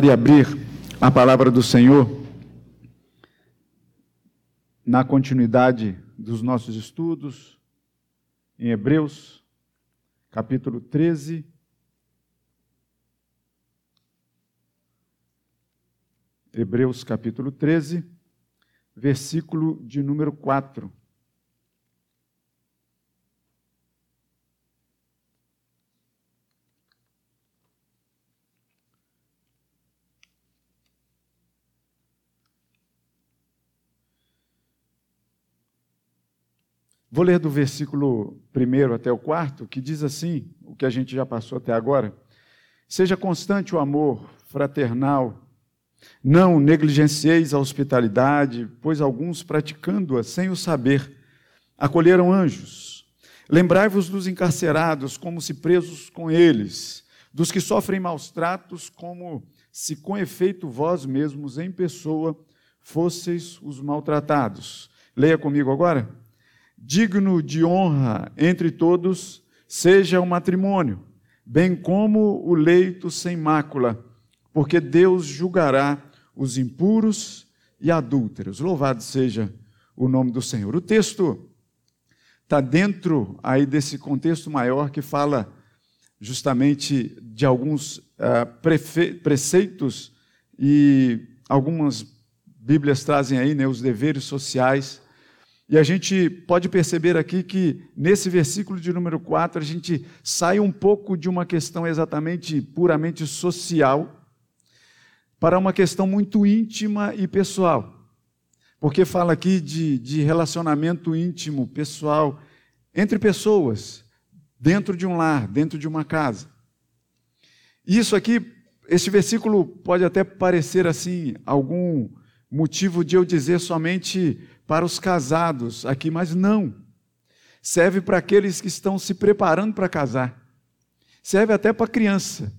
e abrir a palavra do Senhor na continuidade dos nossos estudos em Hebreus, capítulo 13. Hebreus, capítulo 13, versículo de número 4. Vou ler do versículo 1 até o 4, que diz assim, o que a gente já passou até agora. Seja constante o amor fraternal, não negligencieis a hospitalidade, pois alguns, praticando-a sem o saber, acolheram anjos. Lembrai-vos dos encarcerados, como se presos com eles, dos que sofrem maus tratos, como se com efeito vós mesmos, em pessoa, fosseis os maltratados. Leia comigo agora digno de honra entre todos seja o matrimônio, bem como o leito sem mácula, porque Deus julgará os impuros e adúlteros. Louvado seja o nome do Senhor. O texto está dentro aí desse contexto maior que fala justamente de alguns uh, preceitos e algumas Bíblias trazem aí né, os deveres sociais e a gente pode perceber aqui que nesse versículo de número 4 a gente sai um pouco de uma questão exatamente puramente social para uma questão muito íntima e pessoal. Porque fala aqui de, de relacionamento íntimo, pessoal, entre pessoas, dentro de um lar, dentro de uma casa. Isso aqui, esse versículo pode até parecer assim, algum motivo de eu dizer somente para os casados aqui, mas não. Serve para aqueles que estão se preparando para casar. Serve até para criança,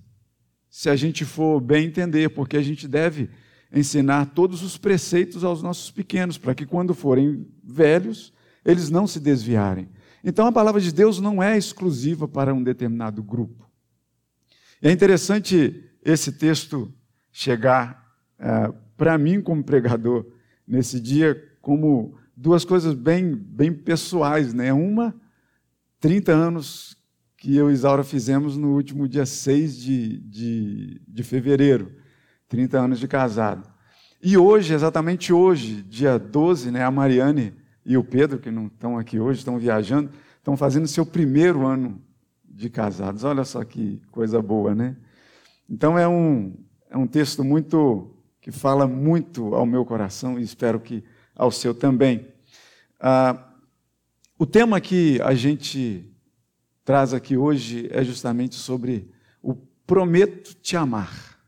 se a gente for bem entender, porque a gente deve ensinar todos os preceitos aos nossos pequenos, para que quando forem velhos, eles não se desviarem. Então a palavra de Deus não é exclusiva para um determinado grupo. É interessante esse texto chegar é, para mim como pregador nesse dia como duas coisas bem, bem pessoais, né? Uma, 30 anos que eu e Isaura fizemos no último dia 6 de, de, de fevereiro, 30 anos de casado. E hoje, exatamente hoje, dia 12, né, a Mariane e o Pedro, que não estão aqui hoje, estão viajando, estão fazendo seu primeiro ano de casados. Olha só que coisa boa, né? Então é um, é um texto muito que fala muito ao meu coração e espero que ao seu também. Ah, o tema que a gente traz aqui hoje é justamente sobre o prometo te amar,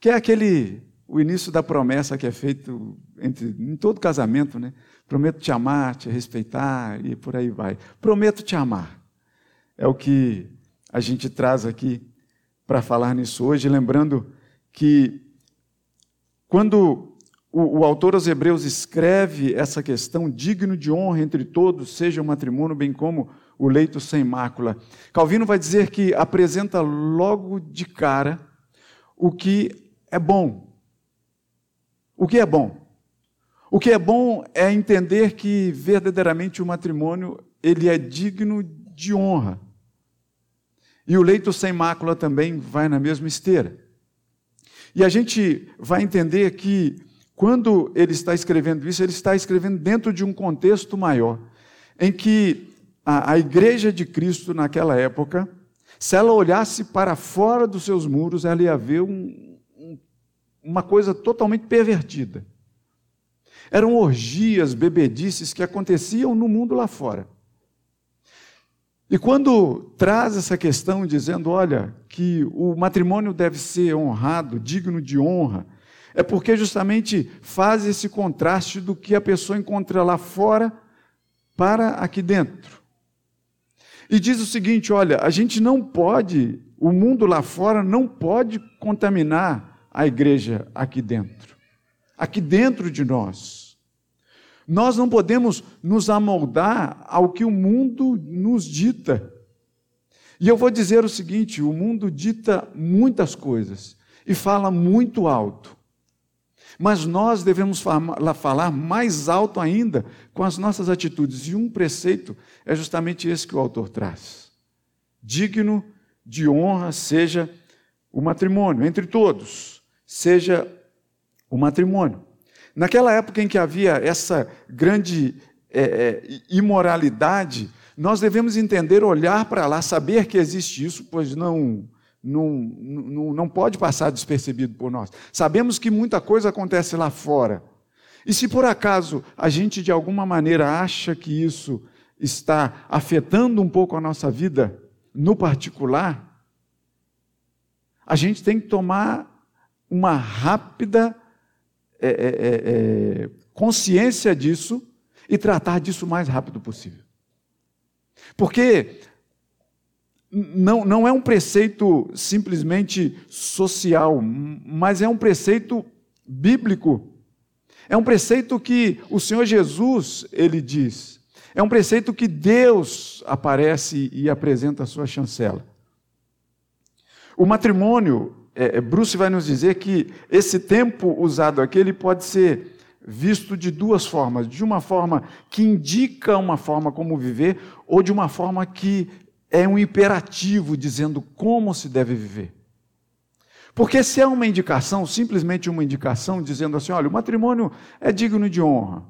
que é aquele o início da promessa que é feito entre, em todo casamento, né? Prometo te amar, te respeitar e por aí vai. Prometo te amar. É o que a gente traz aqui para falar nisso hoje, lembrando que quando o, o, autor aos Hebreus escreve essa questão, digno de honra entre todos, seja o matrimônio, bem como o leito sem mácula. Calvino vai dizer que apresenta logo de cara o que é bom. O que é bom? O que é bom é entender que verdadeiramente o matrimônio ele é digno de honra. E o leito sem mácula também vai na mesma esteira. E a gente vai entender que quando ele está escrevendo isso, ele está escrevendo dentro de um contexto maior, em que a, a igreja de Cristo naquela época, se ela olhasse para fora dos seus muros, ela ia ver um, um, uma coisa totalmente pervertida. Eram orgias, bebedices que aconteciam no mundo lá fora. E quando traz essa questão dizendo, olha, que o matrimônio deve ser honrado, digno de honra, é porque justamente faz esse contraste do que a pessoa encontra lá fora para aqui dentro. E diz o seguinte: olha, a gente não pode, o mundo lá fora não pode contaminar a igreja aqui dentro, aqui dentro de nós. Nós não podemos nos amoldar ao que o mundo nos dita. E eu vou dizer o seguinte: o mundo dita muitas coisas, e fala muito alto. Mas nós devemos falar mais alto ainda com as nossas atitudes. E um preceito é justamente esse que o autor traz. Digno de honra seja o matrimônio, entre todos, seja o matrimônio. Naquela época em que havia essa grande é, é, imoralidade, nós devemos entender, olhar para lá, saber que existe isso, pois não, não, não, pode passar despercebido por nós. Sabemos que muita coisa acontece lá fora. E se por acaso a gente de alguma maneira acha que isso está afetando um pouco a nossa vida no particular, a gente tem que tomar uma rápida é, é, é, é consciência disso e tratar disso o mais rápido possível. Porque não, não é um preceito simplesmente social, mas é um preceito bíblico. É um preceito que o Senhor Jesus, ele diz. É um preceito que Deus aparece e apresenta a sua chancela. O matrimônio, é, Bruce vai nos dizer que esse tempo usado aqui, ele pode ser visto de duas formas: de uma forma que indica uma forma como viver, ou de uma forma que é um imperativo dizendo como se deve viver. Porque se é uma indicação, simplesmente uma indicação dizendo assim, olha, o matrimônio é digno de honra.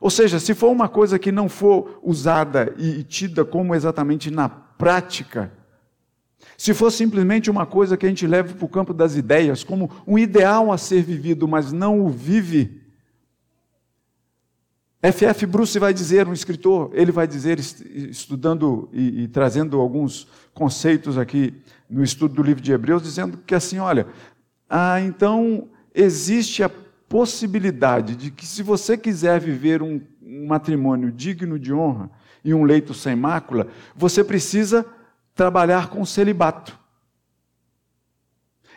Ou seja, se for uma coisa que não for usada e tida como exatamente na prática, se for simplesmente uma coisa que a gente leva para o campo das ideias, como um ideal a ser vivido, mas não o vive, F.F. Bruce vai dizer, um escritor, ele vai dizer, estudando e, e, trazendo alguns conceitos aqui no estudo do livro de Hebreus, dizendo que assim, olha, ah, então existe a possibilidade de que se você quiser viver um, um matrimônio digno de honra e um leito sem mácula, você precisa trabalhar com celibato.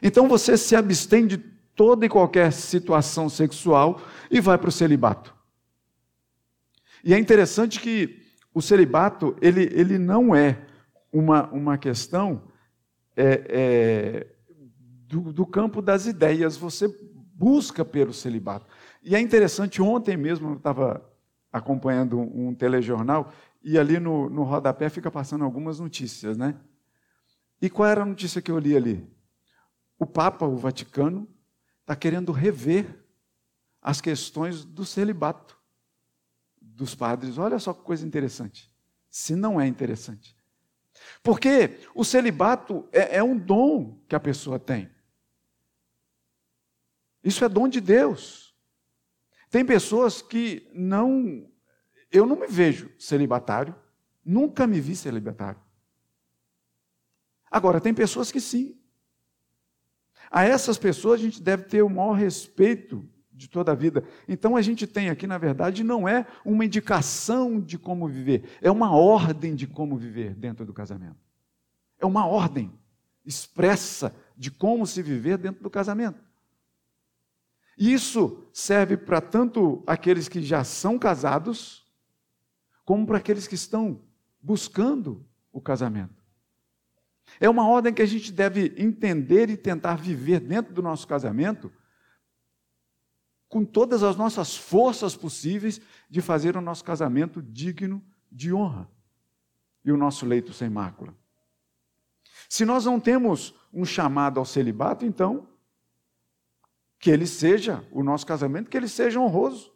Então você se abstém de toda e qualquer situação sexual e vai para o celibato. E é interessante que o celibato, ele, ele não é uma, uma questão é, é, do, do campo das ideias, você busca pelo celibato. E é interessante, ontem mesmo eu estava acompanhando um, telejornal e ali no, no rodapé fica passando algumas notícias, né? E qual era a notícia que eu li ali? O Papa, o Vaticano, está querendo rever as questões do celibato dos padres. Olha só que coisa interessante. Se não é interessante. Porque o celibato é, é um dom que a pessoa tem. Isso é dom de Deus. Tem pessoas que não. Eu não me vejo celibatário, nunca me vi celibatário. Agora, tem pessoas que sim. A essas pessoas a gente deve ter o maior respeito de toda a vida. Então a gente tem aqui, na verdade, não é uma indicação de como viver, é uma ordem de como viver dentro do casamento. É uma ordem expressa de como se viver dentro do casamento. Isso serve para tanto aqueles que já são casados, como para aqueles que estão buscando o casamento. É uma ordem que a gente deve entender e tentar viver dentro do nosso casamento com todas as nossas forças possíveis de fazer o nosso casamento digno de honra e o nosso leito sem mácula. Se nós não temos um chamado ao celibato, então, que ele seja, o nosso casamento, que ele seja honroso.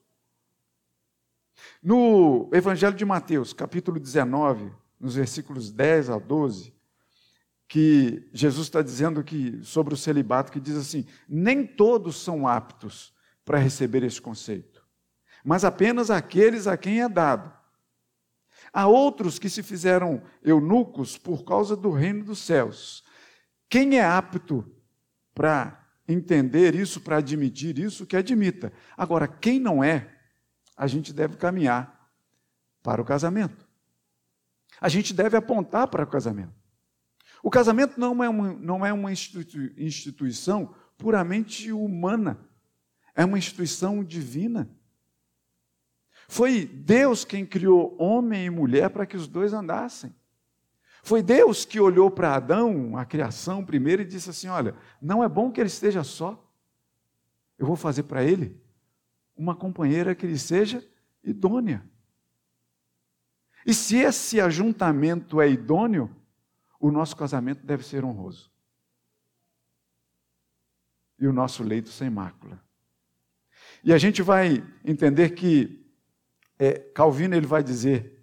No Evangelho de Mateus, capítulo 19, nos versículos 10 a 12, que Jesus está dizendo que sobre o celibato, que diz assim: nem todos são aptos para receber esse conceito, mas apenas aqueles a quem é dado. Há outros que se fizeram eunucos por causa do reino dos céus. Quem é apto para entender isso, para admitir isso, que admita. Agora, quem não é, a gente deve caminhar para o casamento. A gente deve apontar para o casamento. O casamento não é uma, não é uma instituição puramente humana é uma instituição divina. Foi Deus quem criou homem e mulher para que os dois andassem. Foi Deus que olhou para Adão, a criação primeiro, e disse assim: Olha, não é bom que ele esteja só. Eu vou fazer para ele uma companheira que lhe seja idônea. E se esse ajuntamento é idôneo, o nosso casamento deve ser honroso. E o nosso leito sem mácula. E a gente vai entender que é, Calvino ele vai dizer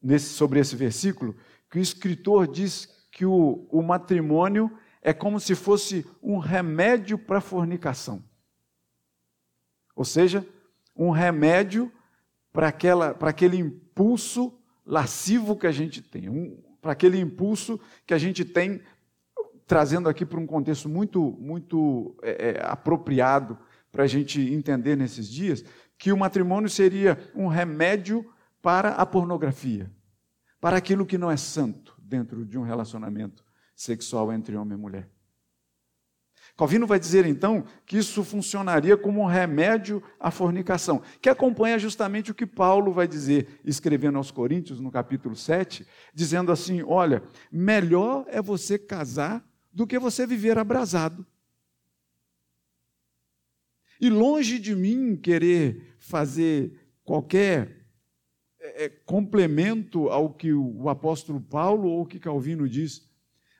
nesse, sobre esse versículo que o escritor diz que o, o matrimônio é como se fosse um remédio para a fornicação. Ou seja, um remédio para aquele impulso lascivo que a gente tem, um, para aquele impulso que a gente tem, trazendo aqui para um contexto muito, muito é, é, apropriado para a gente entender nesses dias, que o matrimônio seria um remédio para a pornografia, para aquilo que não é santo dentro de um relacionamento sexual entre homem e mulher. Calvino vai dizer então que isso funcionaria como um remédio à fornicação, que acompanha justamente o que Paulo vai dizer, escrevendo aos Coríntios, no capítulo 7, dizendo assim: olha, melhor é você casar do que você viver abrasado. E longe de mim querer fazer qualquer é, é complemento ao que o apóstolo Paulo ou o que Calvino diz,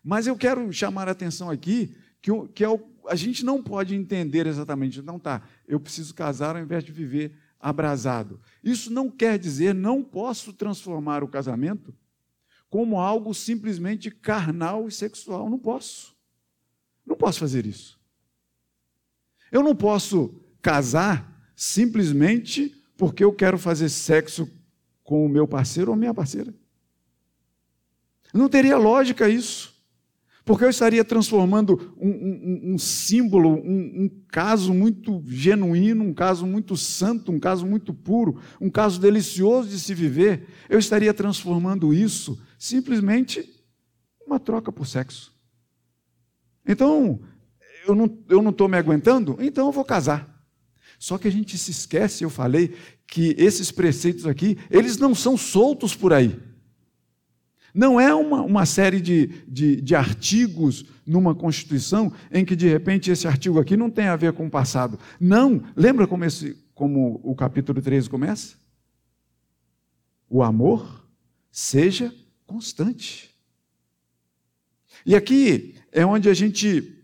mas eu quero chamar a atenção aqui que, que é a gente não pode entender exatamente, não tá, eu preciso casar ao invés de viver abrasado. Isso não quer dizer não posso transformar o casamento como algo simplesmente carnal e sexual. Não posso. Não posso fazer isso. Eu não posso casar simplesmente porque eu quero fazer sexo com o meu parceiro ou minha parceira. Não teria lógica isso. Porque eu estaria transformando um, um, um símbolo, um, um, caso muito genuíno, um caso muito santo, um caso muito puro, um caso delicioso de se viver, eu estaria transformando isso simplesmente uma troca por sexo. Então, eu não estou me aguentando, então eu vou casar. Só que a gente se esquece, eu falei, que esses preceitos aqui, eles não são soltos por aí. Não é uma, uma série de, de, de, artigos numa Constituição em que, de repente, esse artigo aqui não tem a ver com o passado. Não. Lembra como, esse, como o capítulo 13 começa? O amor seja constante. E aqui é onde a gente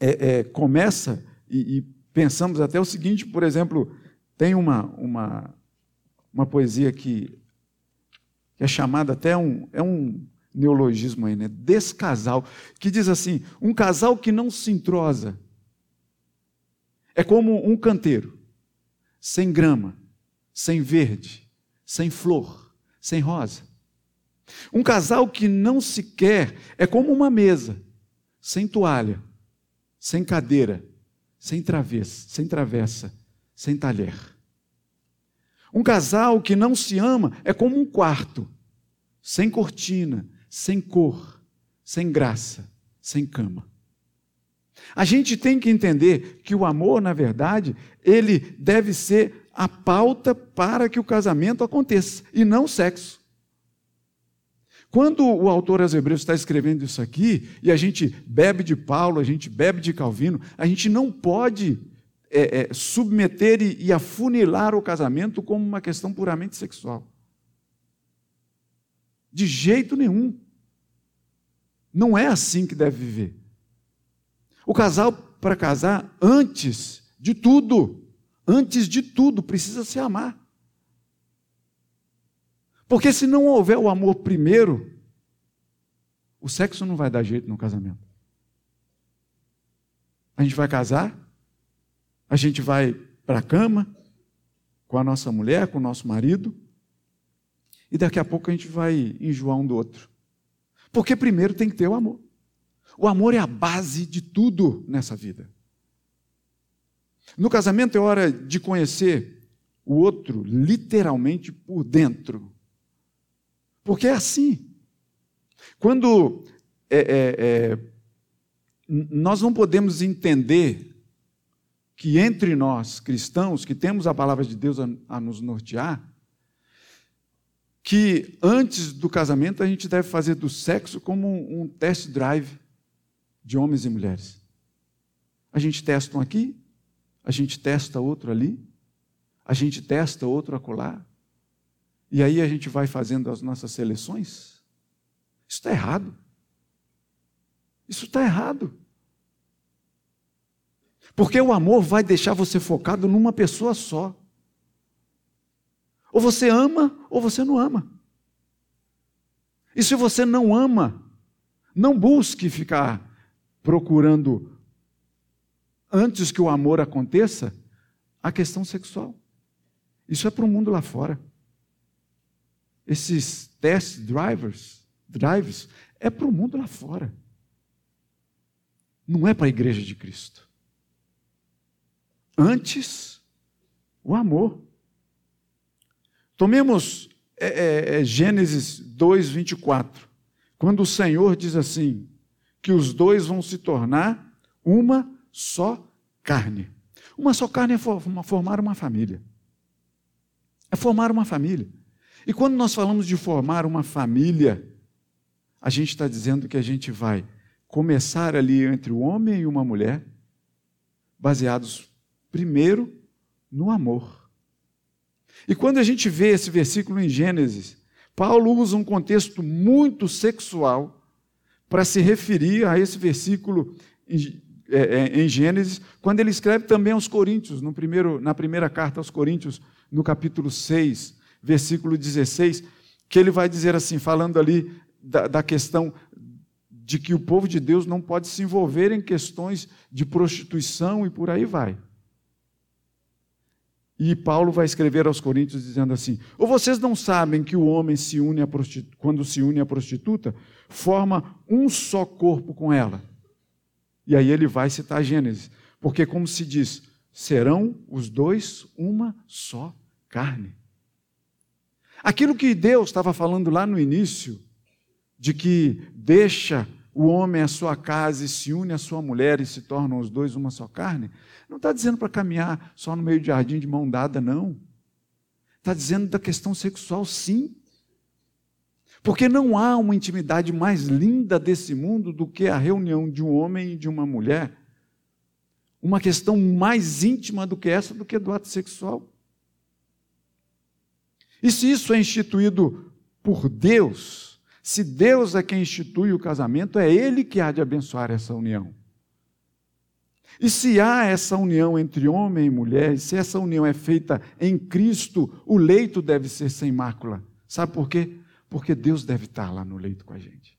é, é, começa e, e, pensamos até o seguinte, por exemplo, tem uma, uma, uma poesia que que é chamado até um, é um neologismo aí, né? Descasal, que diz assim: um casal que não se entrosa é como um canteiro, sem grama, sem verde, sem flor, sem rosa. Um casal que não se quer é como uma mesa, sem toalha, sem cadeira, sem travessa, sem travessa, sem talher. Um casal que não se ama é como um quarto, sem cortina, sem cor, sem graça, sem cama. A gente tem que entender que o amor, na verdade, ele deve ser a pauta para que o casamento aconteça e não o sexo. Quando o autor aos Hebreus está escrevendo isso aqui, e a gente bebe de Paulo, a gente bebe de Calvino, a gente não pode é, é, submeter e, e afunilar o casamento como uma questão puramente sexual. De jeito nenhum. Não é assim que deve viver. O casal, para casar, antes de tudo, antes de tudo, precisa se amar. Porque se não houver o amor primeiro, o sexo não vai dar jeito no casamento. A gente vai casar, a gente vai para a cama com a nossa mulher, com o nosso marido, e daqui a pouco a gente vai enjoar um do outro. Porque primeiro tem que ter o amor. O amor é a base de tudo nessa vida. No casamento é hora de conhecer o outro literalmente por dentro. Porque é assim. Quando é, é, é, nós não podemos entender que entre nós, cristãos, que temos a palavra de Deus a, a nos nortear, que antes do casamento a gente deve fazer do sexo como um, um test drive de homens e mulheres. A gente testa um aqui, a gente testa outro ali, a gente testa outro acolá, e aí a gente vai fazendo as nossas seleções. Isso está errado. Isso está errado. Porque o amor vai deixar você focado numa pessoa só. Ou você ama ou você não ama. E se você não ama, não busque ficar procurando, antes que o amor aconteça, a questão sexual. Isso é para o mundo lá fora. Esses test drivers, drives, é para o mundo lá fora. Não é para a igreja de Cristo. Antes, o amor. Tomemos é, é, é, Gênesis 2, 24. Quando o Senhor diz assim: que os dois vão se tornar uma só carne. Uma só carne é formar uma família. É formar uma família. E quando nós falamos de formar uma família, a gente está dizendo que a gente vai começar ali entre o homem e uma mulher, baseados primeiro no amor. E quando a gente vê esse versículo em Gênesis, Paulo usa um contexto muito sexual para se referir a esse versículo em, é, é, em Gênesis, quando ele escreve também aos Coríntios, primeiro, na primeira carta aos Coríntios, no capítulo 6, versículo 16, que ele vai dizer assim, falando ali da, da questão de que o povo de Deus não pode se envolver em questões de prostituição e por aí vai. E Paulo vai escrever aos Coríntios dizendo assim: Ou vocês não sabem que o homem se une quando se une à prostituta, forma um só corpo com ela? E aí ele vai citar Gênesis, porque como se diz, serão os dois uma só carne. Aquilo que Deus estava falando lá no início, de que deixa o homem a sua casa e se une à sua mulher e se tornam os dois uma só carne, não está dizendo para caminhar só no meio de jardim de mão dada, não. Está dizendo da questão sexual, sim. Porque não há uma intimidade mais linda desse mundo do que a reunião de um homem e de uma mulher. Uma questão mais íntima do que essa, do que do ato sexual. E se isso é instituído por Deus, se Deus é quem institui o casamento, é Ele que há de abençoar essa união. E se há essa união entre homem e mulher, e se essa união é feita em Cristo, o leito deve ser sem mácula. Sabe por quê? Porque Deus deve estar lá no leito com a gente.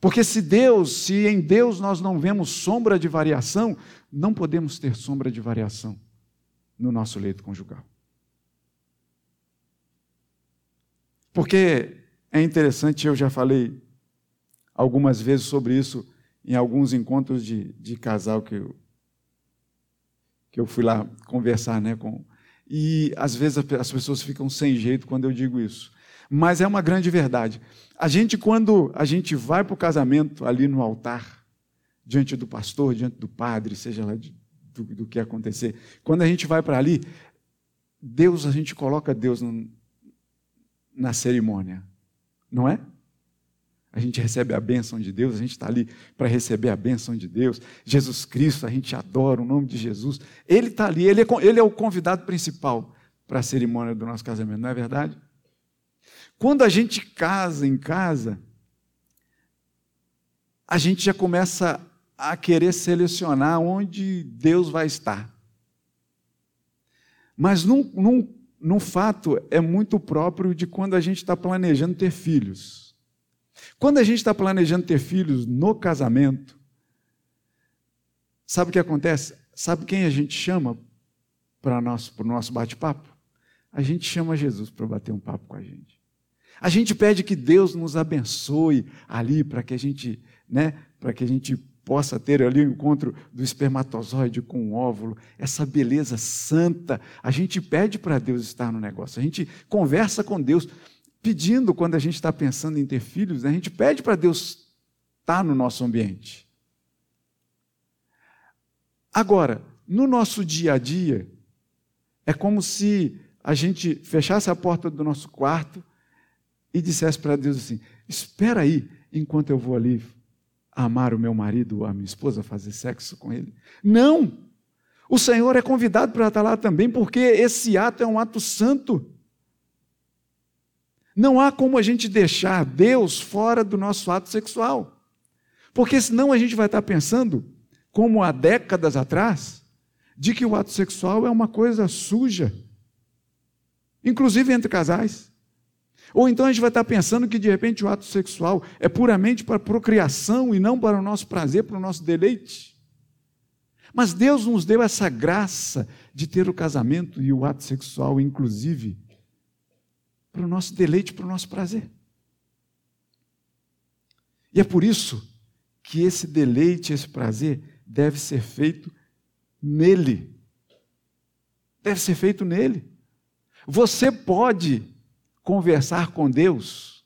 Porque se Deus, se em Deus nós não vemos sombra de variação, não podemos ter sombra de variação no nosso leito conjugal. Porque é interessante, eu já falei algumas vezes sobre isso em alguns encontros de, de casal que eu, que eu fui lá conversar né, com. E às vezes as pessoas ficam sem jeito quando eu digo isso. Mas é uma grande verdade. A gente, quando a gente vai para o casamento ali no altar, diante do pastor, diante do padre, seja lá de, do, do que acontecer. Quando a gente vai para ali, Deus, a gente coloca Deus no, na cerimônia, não é? A gente recebe a bênção de Deus, a gente está ali para receber a bênção de Deus. Jesus Cristo, a gente adora o nome de Jesus. Ele está ali, ele é, ele é o convidado principal para a cerimônia do nosso casamento, não é verdade? Quando a gente casa em casa, a gente já começa a querer selecionar onde Deus vai estar. Mas num, num, num fato é muito próprio de quando a gente está planejando ter filhos. Quando a gente está planejando ter filhos no casamento, sabe o que acontece? Sabe quem a gente chama para o nosso, nosso bate-papo? A gente chama Jesus para bater um papo com a gente. A gente pede que Deus nos abençoe ali para que a gente, né, para que a gente possa ter ali o encontro do espermatozoide com o óvulo, essa beleza santa. A gente pede para Deus estar no negócio, a gente conversa com Deus, pedindo, quando a gente está pensando em ter filhos, né? a gente pede para Deus estar no nosso ambiente. Agora, no nosso dia a dia, é como se a gente fechasse a porta do nosso quarto e dissesse para Deus assim: Espera aí, enquanto eu vou ali amar o meu marido a minha esposa, fazer sexo com ele. Não! O Senhor é convidado para estar lá também, porque esse ato é um ato santo. Não há como a gente deixar Deus fora do nosso ato sexual. Porque senão a gente vai estar pensando, como há décadas atrás, de que o ato sexual é uma coisa suja, inclusive entre casais. Ou então a gente vai estar pensando que de repente o ato sexual é puramente para procriação e não para o nosso prazer, para o nosso deleite. Mas Deus nos deu essa graça de ter o casamento e o ato sexual, inclusive, para o nosso deleite, para o nosso prazer. E é por isso que esse deleite, esse prazer, deve ser feito nele. Deve ser feito nele. Você pode conversar com Deus,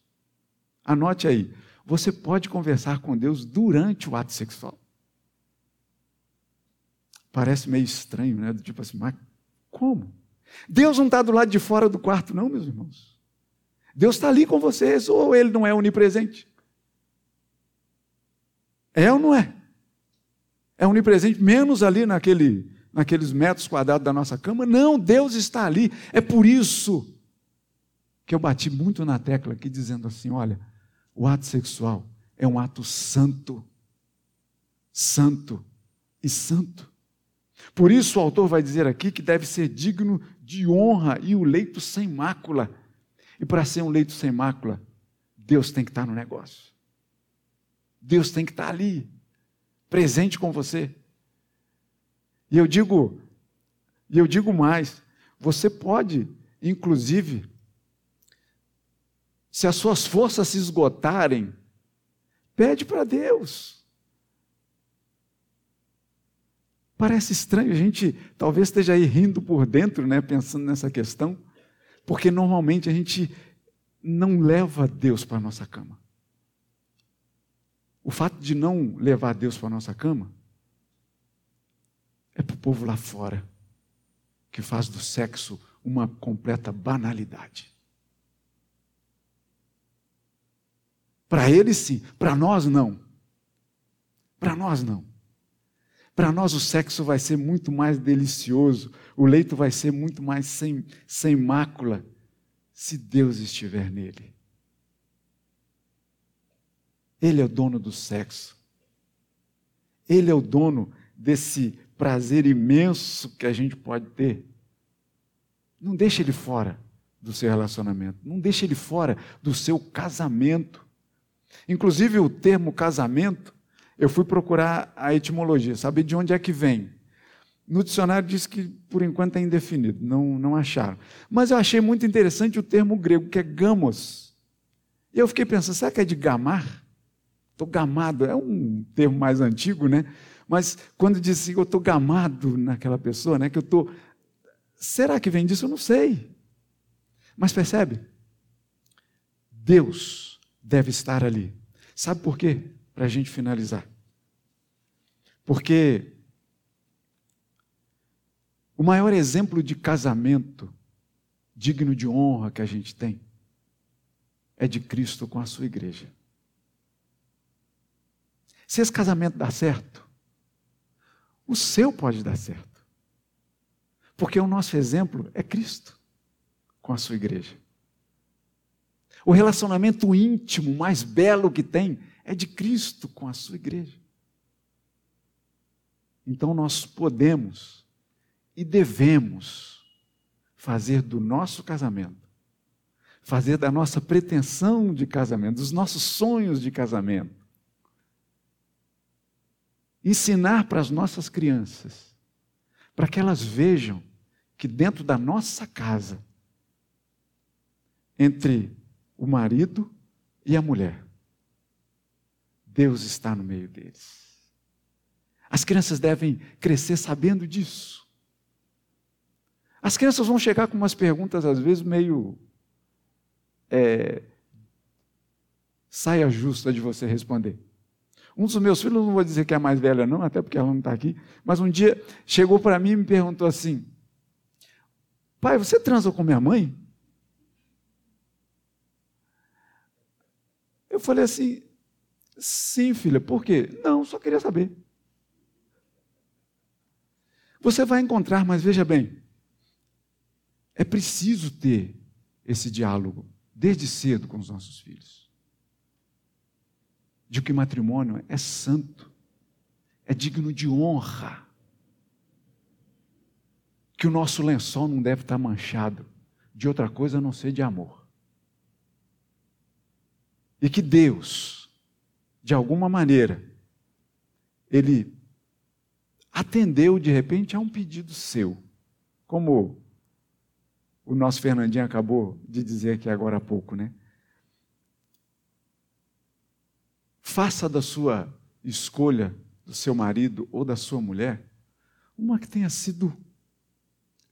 anote aí, você pode conversar com Deus durante o ato sexual. Parece meio estranho, né? Tipo assim, mas como? Deus não está do lado de fora do quarto, não, meus irmãos. Deus está ali com vocês, ou ele não é onipresente? É ou não é? É onipresente, menos ali naquele, naqueles metros quadrados da nossa cama? Não, Deus está ali. É por isso que eu bati muito na tecla aqui dizendo assim: olha, o ato sexual é um ato santo, santo e santo. Por isso o autor vai dizer aqui que deve ser digno de honra e o leito sem mácula. E para ser um leito sem mácula, Deus tem que estar no negócio. Deus tem que estar ali, presente com você. E eu digo, e eu digo mais, você pode, inclusive, se as suas forças se esgotarem, pede para Deus. Parece estranho, a gente talvez esteja aí rindo por dentro, né, pensando nessa questão, porque normalmente a gente não leva Deus para a nossa cama. O fato de não levar Deus para a nossa cama é para o povo lá fora, que faz do sexo uma completa banalidade. Para eles sim, para nós não. Para nós não. Para nós o sexo vai ser muito mais delicioso, o leito vai ser muito mais sem, sem mácula, se Deus estiver nele. Ele é o dono do sexo. Ele é o dono desse prazer imenso que a gente pode ter. Não deixe ele fora do seu relacionamento, não deixe ele fora do seu casamento. Inclusive o termo casamento, eu fui procurar a etimologia, saber de onde é que vem. No dicionário diz que por enquanto é indefinido, não, não acharam. Mas eu achei muito interessante o termo grego, que é gamos. E eu fiquei pensando, será que é de gamar? Estou gamado, é um termo mais antigo, né? Mas quando diz assim, eu estou gamado naquela pessoa, né? Que eu estou. Será que vem disso? Eu não sei. Mas percebe? Deus deve estar ali. Sabe por quê? Para a gente finalizar. Porque o maior exemplo de casamento digno de honra que a gente tem é de Cristo com a sua igreja. Se esse casamento dá certo, o seu pode dar certo. Porque o nosso exemplo é Cristo com a sua igreja. O relacionamento íntimo mais belo que tem é de Cristo com a sua igreja. Então nós podemos e devemos fazer do nosso casamento, fazer da nossa pretensão de casamento, dos nossos sonhos de casamento, ensinar para as nossas crianças, para que elas vejam que dentro da nossa casa, entre o marido e a mulher. Deus está no meio deles. As crianças devem crescer sabendo disso. As crianças vão chegar com umas perguntas, às vezes, meio. É, saia justa de você responder. Um dos meus filhos, não vou dizer que é a mais velha, não, até porque ela não está aqui, mas um dia chegou para mim e me perguntou assim: Pai, você transou com minha mãe? Eu falei assim: Sim, filha, por quê? Não, só queria saber. Você vai encontrar, mas veja bem, é preciso ter esse diálogo desde cedo com os nossos filhos. De que matrimônio é santo, é digno de honra. Que o nosso lençol não deve estar manchado de outra coisa a não ser de amor. E que Deus, de alguma maneira, Ele atendeu de repente a um pedido seu, como o nosso Fernandinho acabou de dizer aqui agora há pouco, né? Faça da sua escolha do seu marido ou da sua mulher uma que tenha sido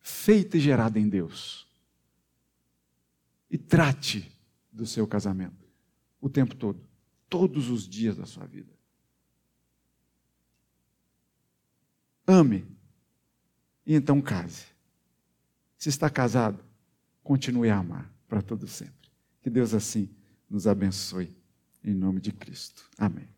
feita e gerada em Deus. E trate do seu casamento o tempo todo, todos os dias da sua vida. Ame e então case. Se está casado, continue a amar para todo sempre. Que Deus assim nos abençoe em nome de Cristo. Amém.